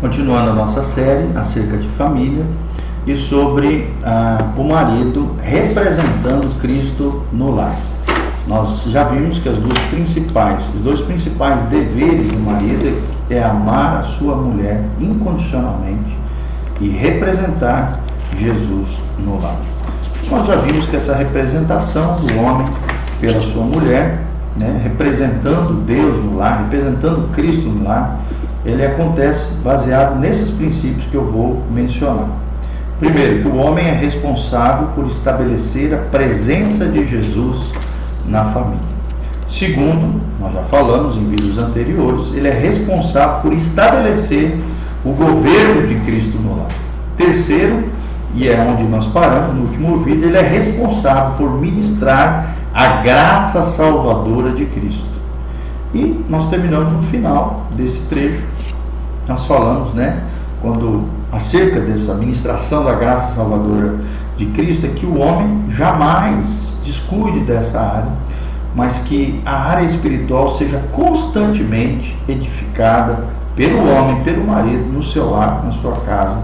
continuando a nossa série acerca de família e sobre ah, o marido representando Cristo no lar. Nós já vimos que as duas principais, os dois principais deveres do marido é amar a sua mulher incondicionalmente e representar Jesus no lar. Nós já vimos que essa representação do homem pela sua mulher, né, representando Deus no lar, representando Cristo no lar, ele acontece baseado nesses princípios que eu vou mencionar. Primeiro, que o homem é responsável por estabelecer a presença de Jesus na família. Segundo, nós já falamos em vídeos anteriores, ele é responsável por estabelecer o governo de Cristo no lar. Terceiro, e é onde nós paramos no último vídeo, ele é responsável por ministrar a graça salvadora de Cristo. E nós terminamos no final desse trecho, nós falamos, né, quando acerca dessa ministração da graça salvadora de Cristo, é que o homem jamais descuide dessa área, mas que a área espiritual seja constantemente edificada pelo homem, pelo marido, no seu lar, na sua casa,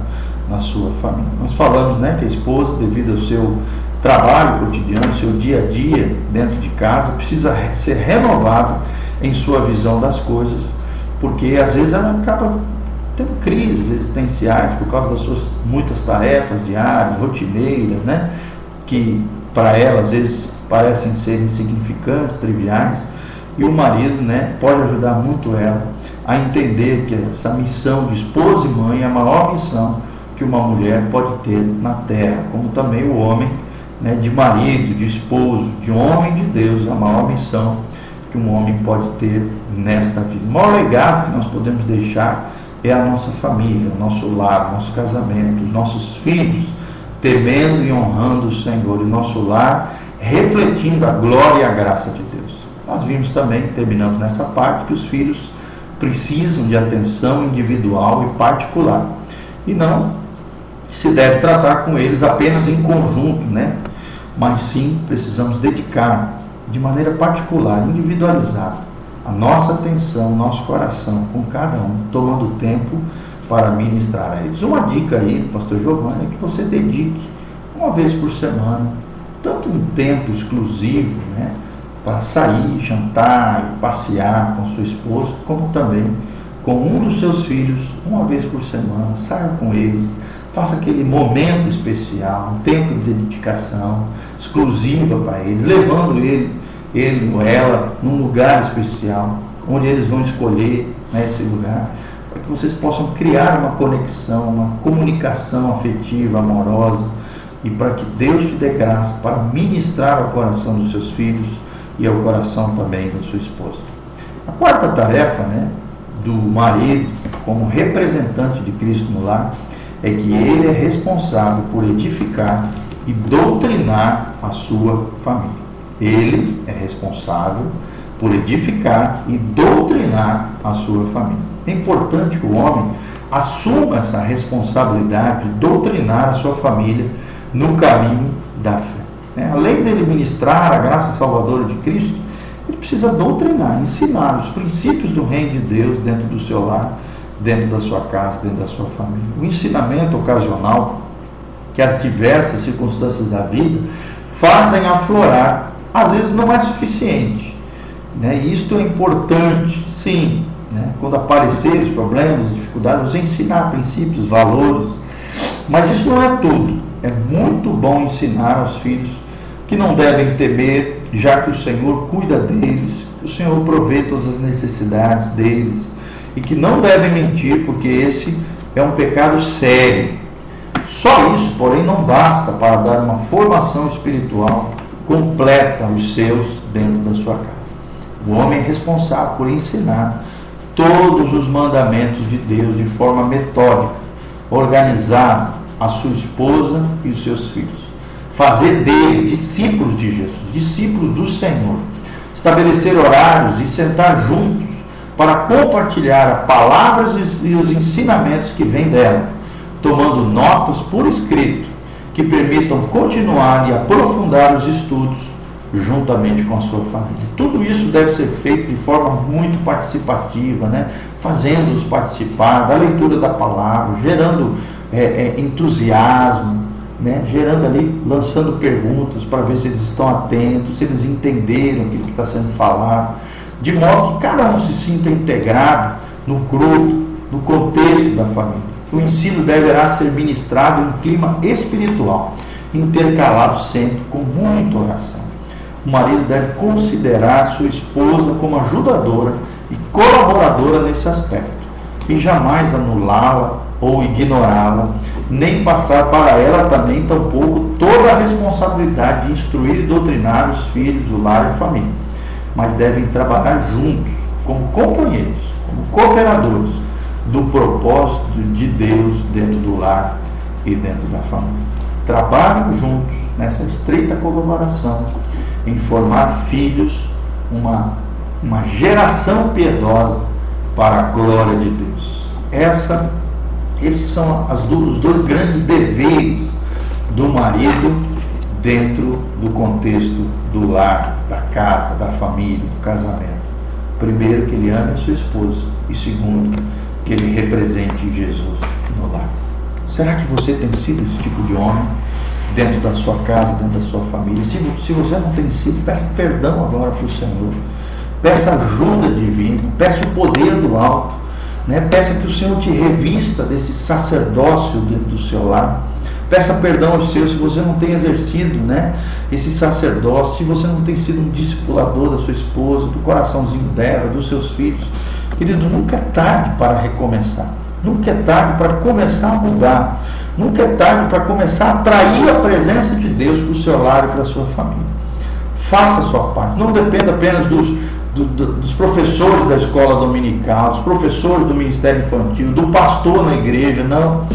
na sua família. Nós falamos né, que a esposa, devido ao seu trabalho cotidiano, seu dia a dia dentro de casa, precisa ser renovada em sua visão das coisas, porque às vezes ela acaba tendo crises existenciais por causa das suas muitas tarefas diárias, rotineiras, né? que para ela às vezes parecem ser insignificantes, triviais, e o marido né, pode ajudar muito ela a entender que essa missão de esposa e mãe é a maior missão que uma mulher pode ter na terra, como também o homem né, de marido, de esposo, de homem de Deus, a maior missão que um homem pode ter nesta vida. O maior legado que nós podemos deixar é a nossa família, o nosso lar, o nosso casamento, os nossos filhos, temendo e honrando o Senhor, e nosso lar refletindo a glória e a graça de Deus. Nós vimos também, terminando nessa parte, que os filhos precisam de atenção individual e particular. E não se deve tratar com eles apenas em conjunto, né? mas sim precisamos dedicar de maneira particular, individualizada, a nossa atenção, nosso coração com cada um, tomando tempo para ministrar a eles. Uma dica aí, pastor Giovanni, é que você dedique uma vez por semana, tanto um tempo exclusivo, né, para sair, jantar, passear com sua esposa, como também com um dos seus filhos, uma vez por semana, saia com eles, Faça aquele momento especial, um tempo de dedicação exclusiva para eles, levando ele, ele ou ela num lugar especial, onde eles vão escolher né, esse lugar, para que vocês possam criar uma conexão, uma comunicação afetiva, amorosa, e para que Deus te dê graça para ministrar ao coração dos seus filhos e ao coração também da sua esposa. A quarta tarefa né, do marido, como representante de Cristo no lar, é que ele é responsável por edificar e doutrinar a sua família. Ele é responsável por edificar e doutrinar a sua família. É importante que o homem assuma essa responsabilidade de doutrinar a sua família no caminho da fé. Né? Além dele ministrar a graça salvadora de Cristo, ele precisa doutrinar, ensinar os princípios do reino de Deus dentro do seu lar dentro da sua casa, dentro da sua família. O ensinamento ocasional que as diversas circunstâncias da vida fazem aflorar, às vezes não é suficiente. Né? Isto é importante, sim, né? quando aparecerem os problemas, as dificuldades, nos ensinar princípios, valores, mas isso não é tudo. É muito bom ensinar aos filhos que não devem temer, já que o Senhor cuida deles, que o Senhor provê todas as necessidades deles, e que não devem mentir, porque esse é um pecado sério. Só isso, porém, não basta para dar uma formação espiritual completa aos seus dentro da sua casa. O homem é responsável por ensinar todos os mandamentos de Deus de forma metódica, organizada a sua esposa e os seus filhos. Fazer deles discípulos de Jesus, discípulos do Senhor. Estabelecer horários e sentar juntos para compartilhar a palavras e os ensinamentos que vêm dela, tomando notas por escrito que permitam continuar e aprofundar os estudos juntamente com a sua família. Tudo isso deve ser feito de forma muito participativa, né? fazendo-os participar da leitura da palavra, gerando é, é, entusiasmo, né? gerando ali, lançando perguntas para ver se eles estão atentos, se eles entenderam o que está sendo falado, de modo que cada um se sinta integrado no grupo, no contexto da família. O ensino deverá ser ministrado em clima espiritual, intercalado sempre com muita oração. O marido deve considerar sua esposa como ajudadora e colaboradora nesse aspecto, e jamais anulá-la ou ignorá-la, nem passar para ela também, tampouco, toda a responsabilidade de instruir e doutrinar os filhos, o lar e a família. Mas devem trabalhar juntos, como companheiros, como cooperadores do propósito de Deus dentro do lar e dentro da família. Trabalham juntos nessa estreita colaboração em formar filhos, uma, uma geração piedosa para a glória de Deus. Essa, esses são as, os dois grandes deveres do marido dentro do contexto do lar, da casa, da família, do casamento. Primeiro, que ele ame a sua esposa. E segundo, que ele represente Jesus no lar. Será que você tem sido esse tipo de homem dentro da sua casa, dentro da sua família? Se, se você não tem sido, peça perdão agora para o Senhor. Peça ajuda divina, peça o poder do alto. Né? Peça que o Senhor te revista desse sacerdócio dentro do seu lar. Peça perdão aos seus se você não tem exercido né, esse sacerdócio, se você não tem sido um discipulador da sua esposa, do coraçãozinho dela, dos seus filhos. Querido, nunca é tarde para recomeçar. Nunca é tarde para começar a mudar. Nunca é tarde para começar a atrair a presença de Deus para o seu lar e para a sua família. Faça a sua parte. Não dependa apenas dos, do, do, dos professores da escola dominical, dos professores do ministério infantil, do pastor na igreja. Não.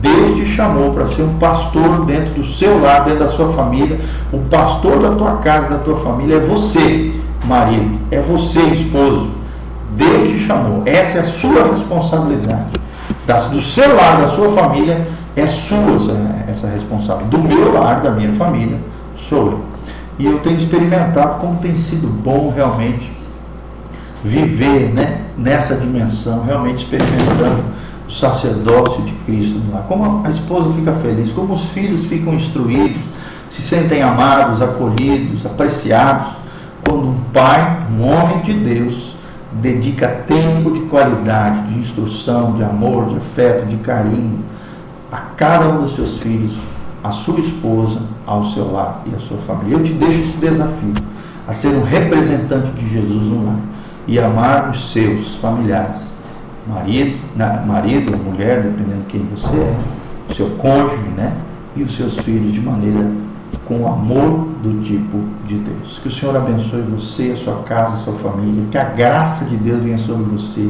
Deus te chamou para ser um pastor dentro do seu lar, dentro da sua família. O pastor da tua casa, da tua família é você, marido. É você, esposo. Deus te chamou. Essa é a sua responsabilidade. do seu lar, da sua família, é sua essa, essa responsabilidade. Do meu lar, da minha família, sou eu. E eu tenho experimentado como tem sido bom realmente viver né, nessa dimensão, realmente experimentando o sacerdócio de Cristo no lar. Como a esposa fica feliz, como os filhos ficam instruídos, se sentem amados, acolhidos, apreciados, quando um pai, um homem de Deus, dedica tempo de qualidade, de instrução, de amor, de afeto, de carinho a cada um dos seus filhos, a sua esposa, ao seu lar e à sua família. Eu te deixo esse desafio a ser um representante de Jesus no lar e amar os seus familiares, marido, marido, mulher, dependendo de quem você é, o seu cônjuge, né? E os seus filhos de maneira com o amor do tipo de Deus. Que o Senhor abençoe você, a sua casa, a sua família, que a graça de Deus venha sobre você,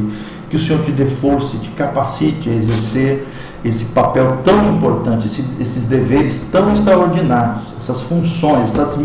que o Senhor te dê força e te capacite a exercer esse papel tão importante, esse, esses deveres tão extraordinários, essas funções, essas,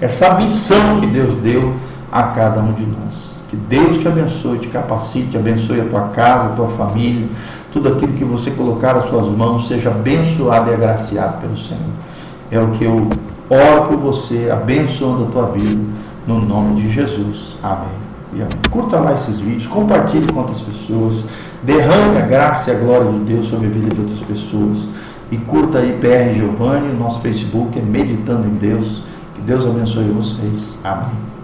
essa missão que Deus deu a cada um de nós. Que Deus te abençoe, te capacite, abençoe a tua casa, a tua família, tudo aquilo que você colocar às suas mãos seja abençoado e agraciado pelo Senhor. É o que eu oro por você, abençoando a tua vida, no nome de Jesus. Amém. E amém. Curta lá esses vídeos, compartilhe com outras pessoas, derrame a graça e a glória de Deus sobre a vida de outras pessoas. E curta aí PR Giovanni, nosso Facebook é Meditando em Deus. Que Deus abençoe vocês. Amém.